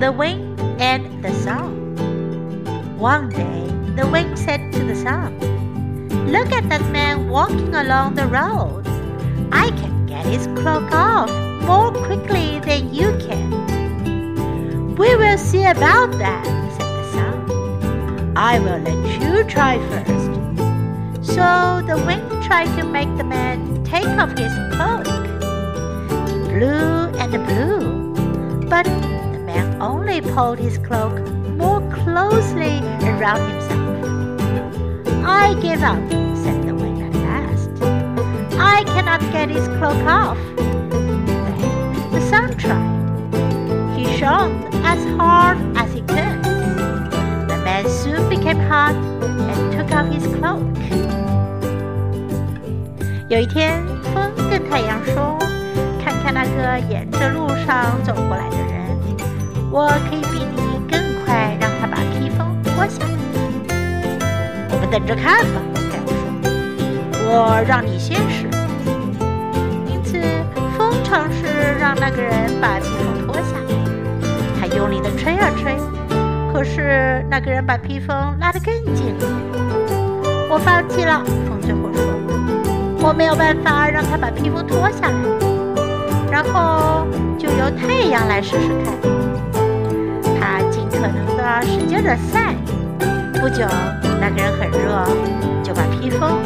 the wind and the sun. One day, the wind said to the sun, Look at that man walking along the road. I can get his cloak off more quickly than you can. We will see about that, said the sun. I will let you try first. So the wind tried to make the man take off his cloak. He blew and blew, but the man only pulled his cloak more closely around himself. I give up, said the wind at last. I cannot get his cloak off. Then the sun tried. He shone as hard as he could. The man soon became hot and took off his cloak. 有一天，风跟太阳说：“看看那个沿着路上走过来的人， ”我可以比你更快让他把披风脱下来。”我们等着看吧，太阳说：“我让你先试。”因此，风尝试让那个人把披风脱下来。他用力的吹啊吹，可是那个人把披风拉得更紧了。我放弃了，风最后说。我没有办法让他把披风脱下来，然后就由太阳来试试看。使劲的晒，不久那个人很热，就把披风。